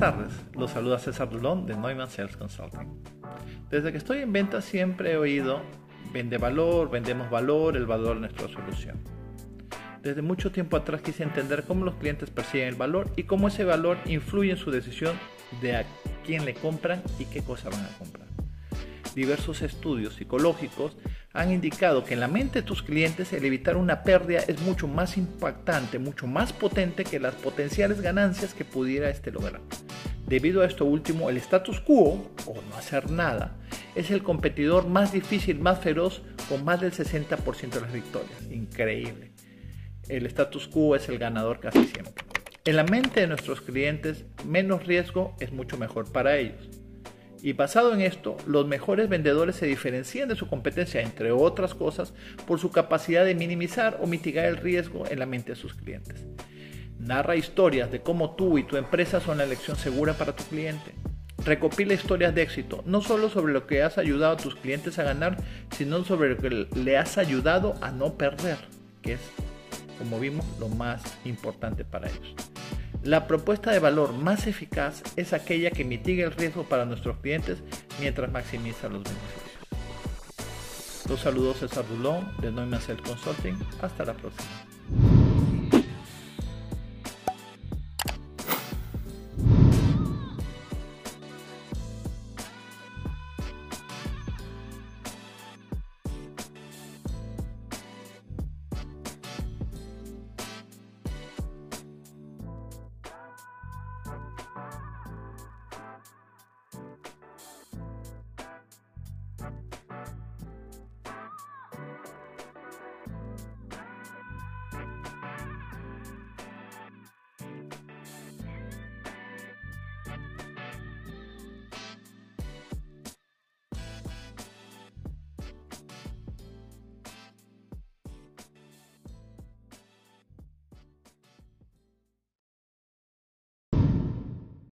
tardes, los saluda César Dulón de Neumann Sales Consulting. Desde que estoy en venta siempre he oído, vende valor, vendemos valor, el valor de nuestra solución. Desde mucho tiempo atrás quise entender cómo los clientes perciben el valor y cómo ese valor influye en su decisión de a quién le compran y qué cosa van a comprar. Diversos estudios psicológicos han indicado que en la mente de tus clientes el evitar una pérdida es mucho más impactante, mucho más potente que las potenciales ganancias que pudiera este lograr. Debido a esto último, el status quo, o no hacer nada, es el competidor más difícil, más feroz, con más del 60% de las victorias. Increíble. El status quo es el ganador casi siempre. En la mente de nuestros clientes, menos riesgo es mucho mejor para ellos. Y basado en esto, los mejores vendedores se diferencian de su competencia, entre otras cosas, por su capacidad de minimizar o mitigar el riesgo en la mente de sus clientes. Narra historias de cómo tú y tu empresa son la elección segura para tu cliente. Recopila historias de éxito, no solo sobre lo que has ayudado a tus clientes a ganar, sino sobre lo que le has ayudado a no perder, que es, como vimos, lo más importante para ellos. La propuesta de valor más eficaz es aquella que mitiga el riesgo para nuestros clientes mientras maximiza los beneficios. Los saludos César Dulón de Neumann Consulting. Hasta la próxima.